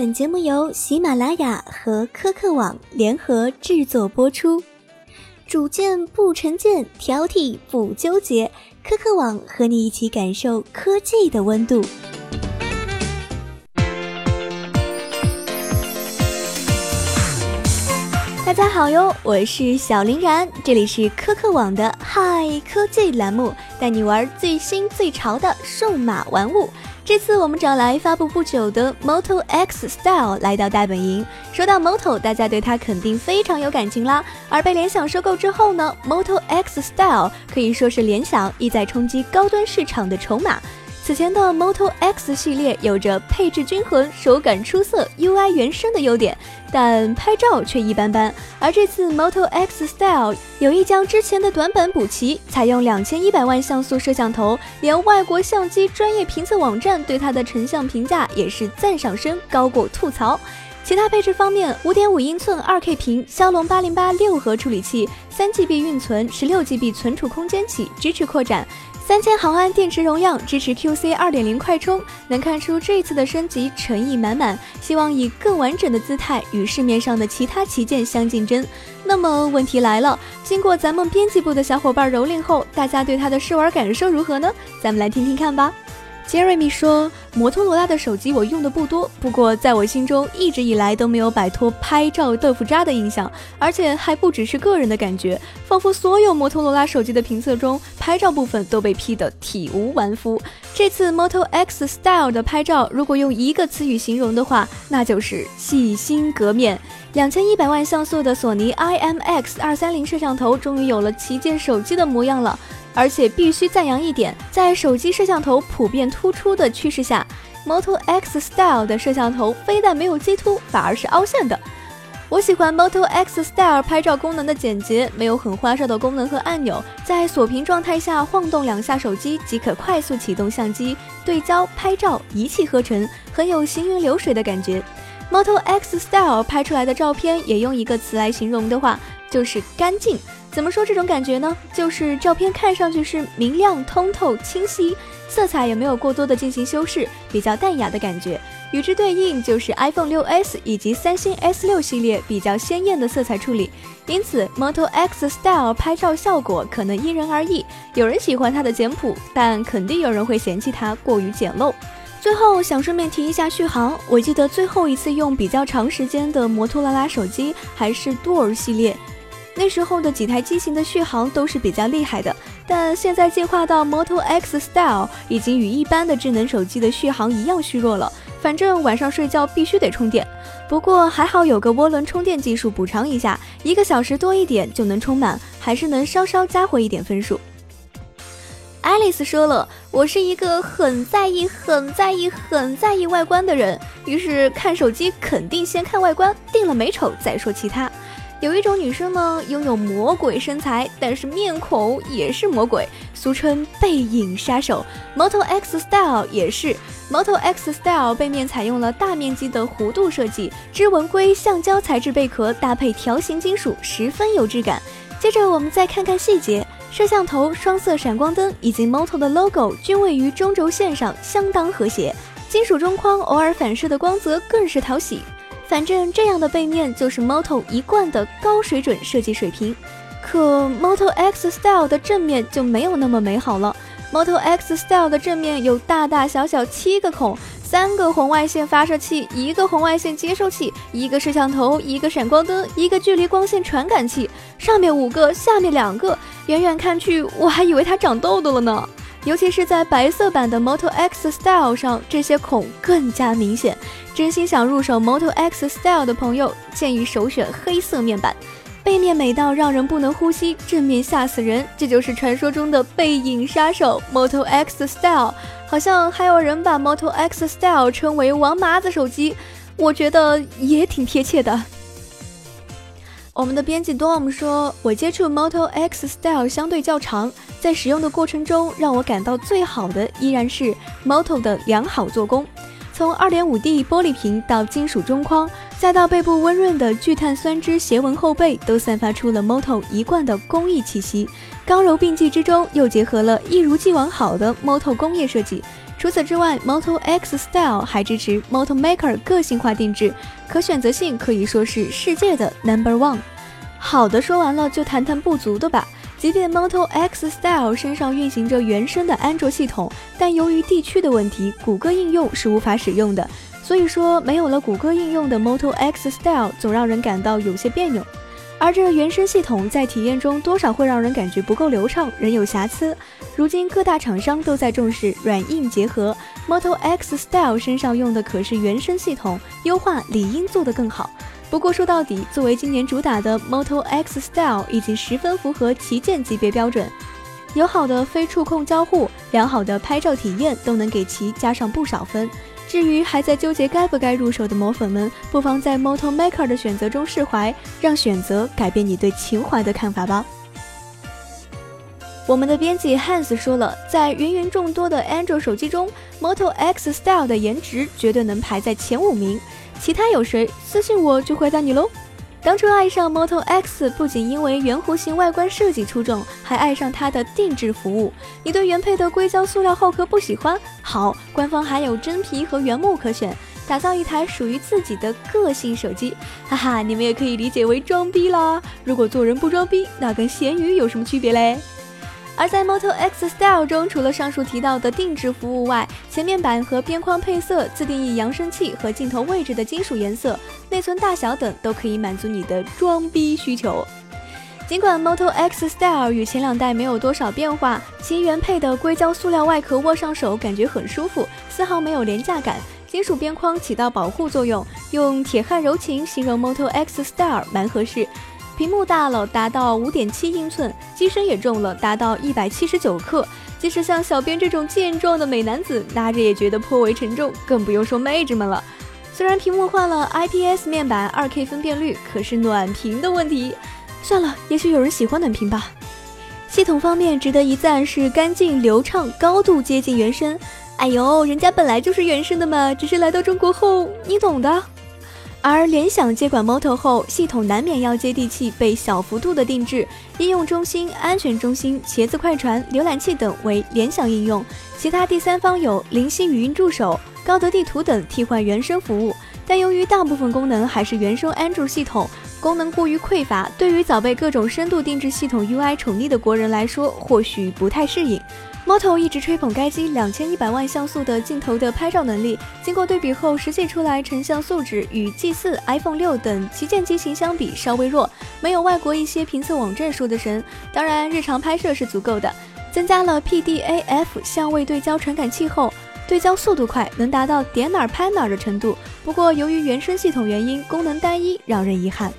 本节目由喜马拉雅和科客网联合制作播出。主见不成见，挑剔不纠结，科客网和你一起感受科技的温度。大家好哟，我是小林然，这里是科客网的嗨科技栏目，带你玩最新最潮的数码玩物。这次我们找来发布不久的 Moto X Style 来到大本营。说到 Moto，大家对它肯定非常有感情啦。而被联想收购之后呢，Moto X Style 可以说是联想意在冲击高端市场的筹码。此前的 Moto X 系列有着配置均衡、手感出色、UI 原生的优点，但拍照却一般般。而这次 Moto X Style 有意将之前的短板补齐，采用两千一百万像素摄像头，连外国相机专业评测网站对它的成像评价也是赞赏声高过吐槽。其他配置方面，五点五英寸二 K 屏，骁龙八零八六核处理器，三 GB 运存，十六 GB 存储空间起，支持扩展。三千毫安电池容量，支持 QC 二点零快充，能看出这次的升级诚意满满，希望以更完整的姿态与市面上的其他旗舰相竞争。那么问题来了，经过咱们编辑部的小伙伴蹂躏后，大家对它的试玩感受如何呢？咱们来听听看吧。Jeremy 说：“摩托罗拉的手机我用的不多，不过在我心中一直以来都没有摆脱拍照豆腐渣的印象，而且还不只是个人的感觉，仿佛所有摩托罗拉手机的评测中，拍照部分都被批得体无完肤。这次 Moto X Style 的拍照，如果用一个词语形容的话，那就是细心革面。两千一百万像素的索尼 IMX 二三零摄像头，终于有了旗舰手机的模样了。”而且必须赞扬一点，在手机摄像头普遍突出的趋势下，Moto X Style 的摄像头非但没有激凸，反而是凹陷的。我喜欢 Moto X Style 拍照功能的简洁，没有很花哨的功能和按钮，在锁屏状态下晃动两下手机即可快速启动相机对焦拍照，一气呵成，很有行云流水的感觉。Moto X Style 拍出来的照片，也用一个词来形容的话，就是干净。怎么说这种感觉呢？就是照片看上去是明亮、通透、清晰，色彩也没有过多的进行修饰，比较淡雅的感觉。与之对应就是 iPhone 6s 以及三星 S6 系列比较鲜艳的色彩处理。因此，Moto X Style 拍照效果可能因人而异，有人喜欢它的简朴，但肯定有人会嫌弃它过于简陋。最后想顺便提一下续航，我记得最后一次用比较长时间的摩托罗拉手机还是 Duo 系列。那时候的几台机型的续航都是比较厉害的，但现在进化到 Moto X Style，已经与一般的智能手机的续航一样虚弱了。反正晚上睡觉必须得充电，不过还好有个涡轮充电技术补偿一下，一个小时多一点就能充满，还是能稍稍加回一点分数。Alice 说了，我是一个很在意、很在意、很在意外观的人，于是看手机肯定先看外观，定了美丑再说其他。有一种女生呢，拥有魔鬼身材，但是面孔也是魔鬼，俗称背影杀手。Moto X Style 也是，Moto X Style 背面采用了大面积的弧度设计，织纹硅橡胶材质贝壳搭配条形金属，十分有质感。接着我们再看看细节，摄像头、双色闪光灯以及 Moto 的 logo 均位于中轴线上，相当和谐。金属中框偶尔反射的光泽更是讨喜。反正这样的背面就是 Moto 一贯的高水准设计水平，可 Moto X Style 的正面就没有那么美好了。Moto X Style 的正面有大大小小七个孔，三个红外线发射器，一个红外线接收器，一个摄像头，一个闪光灯，一个距离光线传感器，上面五个，下面两个，远远看去我还以为它长痘痘了呢。尤其是在白色版的 Moto X Style 上，这些孔更加明显。真心想入手 Moto X Style 的朋友，建议首选黑色面板。背面美到让人不能呼吸，正面吓死人，这就是传说中的背影杀手 Moto X Style。好像还有人把 Moto X Style 称为“王麻子手机”，我觉得也挺贴切的。我们的编辑 Dom 说：“我接触 Moto X Style 相对较长，在使用的过程中，让我感到最好的依然是 Moto 的良好做工。从 2.5D 玻璃屏到金属中框，再到背部温润的聚碳酸酯斜纹后背，都散发出了 Moto 一贯的工艺气息。刚柔并济之中，又结合了一如既往好的 Moto 工业设计。”除此之外，Moto X Style 还支持 Moto Maker 个性化定制，可选择性可以说是世界的 Number One。好的说完了，就谈谈不足的吧。即便 Moto X Style 身上运行着原生的安卓系统，但由于地区的问题，谷歌应用是无法使用的。所以说，没有了谷歌应用的 Moto X Style 总让人感到有些别扭。而这原生系统在体验中多少会让人感觉不够流畅，仍有瑕疵。如今各大厂商都在重视软硬结合，Moto X Style 身上用的可是原生系统，优化理应做得更好。不过说到底，作为今年主打的 Moto X Style 已经十分符合旗舰级别标准，友好的非触控交互，良好的拍照体验都能给其加上不少分。至于还在纠结该不该入手的魔粉们，不妨在 Moto Maker 的选择中释怀，让选择改变你对情怀的看法吧。我们的编辑 Hans 说了，在芸芸众多的 Android 手机中，Moto X Style 的颜值绝对能排在前五名。其他有谁？私信我就回答你喽。当初爱上 Moto X，不仅因为圆弧形外观设计出众，还爱上它的定制服务。你对原配的硅胶塑料后壳不喜欢？好，官方还有真皮和原木可选，打造一台属于自己的个性手机。哈哈，你们也可以理解为装逼啦。如果做人不装逼，那跟咸鱼有什么区别嘞？而在 Moto X Style 中，除了上述提到的定制服务外，前面板和边框配色、自定义扬声器和镜头位置的金属颜色、内存大小等，都可以满足你的装逼需求。尽管 Moto X Style 与前两代没有多少变化，其原配的硅胶塑料外壳握上手感觉很舒服，丝毫没有廉价感。金属边框起到保护作用，用铁汉柔情形容 Moto X Style 蛮合适。屏幕大了，达到五点七英寸，机身也重了，达到一百七十九克。即使像小编这种健壮的美男子拿着也觉得颇为沉重，更不用说妹纸们了。虽然屏幕换了 IPS 面板，二 K 分辨率，可是暖屏的问题。算了，也许有人喜欢暖屏吧。系统方面值得一赞是干净流畅，高度接近原生。哎呦，人家本来就是原生的嘛，只是来到中国后，你懂的。而联想接管 Moto 后，系统难免要接地气，被小幅度的定制。应用中心、安全中心、茄子快传、浏览器等为联想应用，其他第三方有灵犀语音助手、高德地图等替换原生服务。但由于大部分功能还是原生 Android 系统，功能过于匮乏，对于早被各种深度定制系统 UI 宠溺的国人来说，或许不太适应。Moto 一直吹捧该机两千一百万像素的镜头的拍照能力，经过对比后，实际出来成像素质与 G4、iPhone 六等旗舰机型相比稍微弱，没有外国一些评测网站说的神。当然，日常拍摄是足够的。增加了 PDAF 相位对焦传感器后，对焦速度快，能达到点哪拍哪的程度。不过，由于原生系统原因，功能单一，让人遗憾。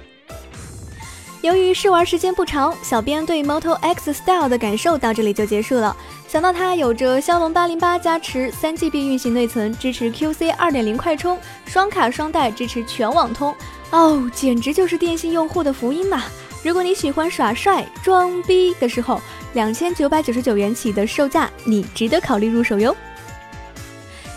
由于试玩时间不长，小编对 Moto X Style 的感受到这里就结束了。想到它有着骁龙八零八加持，三 GB 运行内存，支持 QC 二点零快充，双卡双待支持全网通，哦，简直就是电信用户的福音嘛！如果你喜欢耍帅装逼的时候，两千九百九十九元起的售价，你值得考虑入手哟。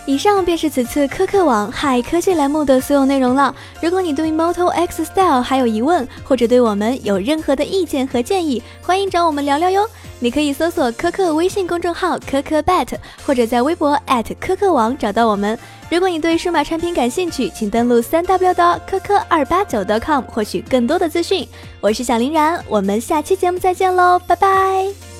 以上便是此次科客网嗨科技栏目的所有内容了。如果你对 Moto X Style 还有疑问，或者对我们有任何的意见和建议，欢迎找我们聊聊哟。你可以搜索科客微信公众号科科 bet，或者在微博科客网找到我们。如果你对数码产品感兴趣，请登录三 w 的科科二八九 .com 获取更多的资讯。我是小林然，我们下期节目再见喽，拜拜。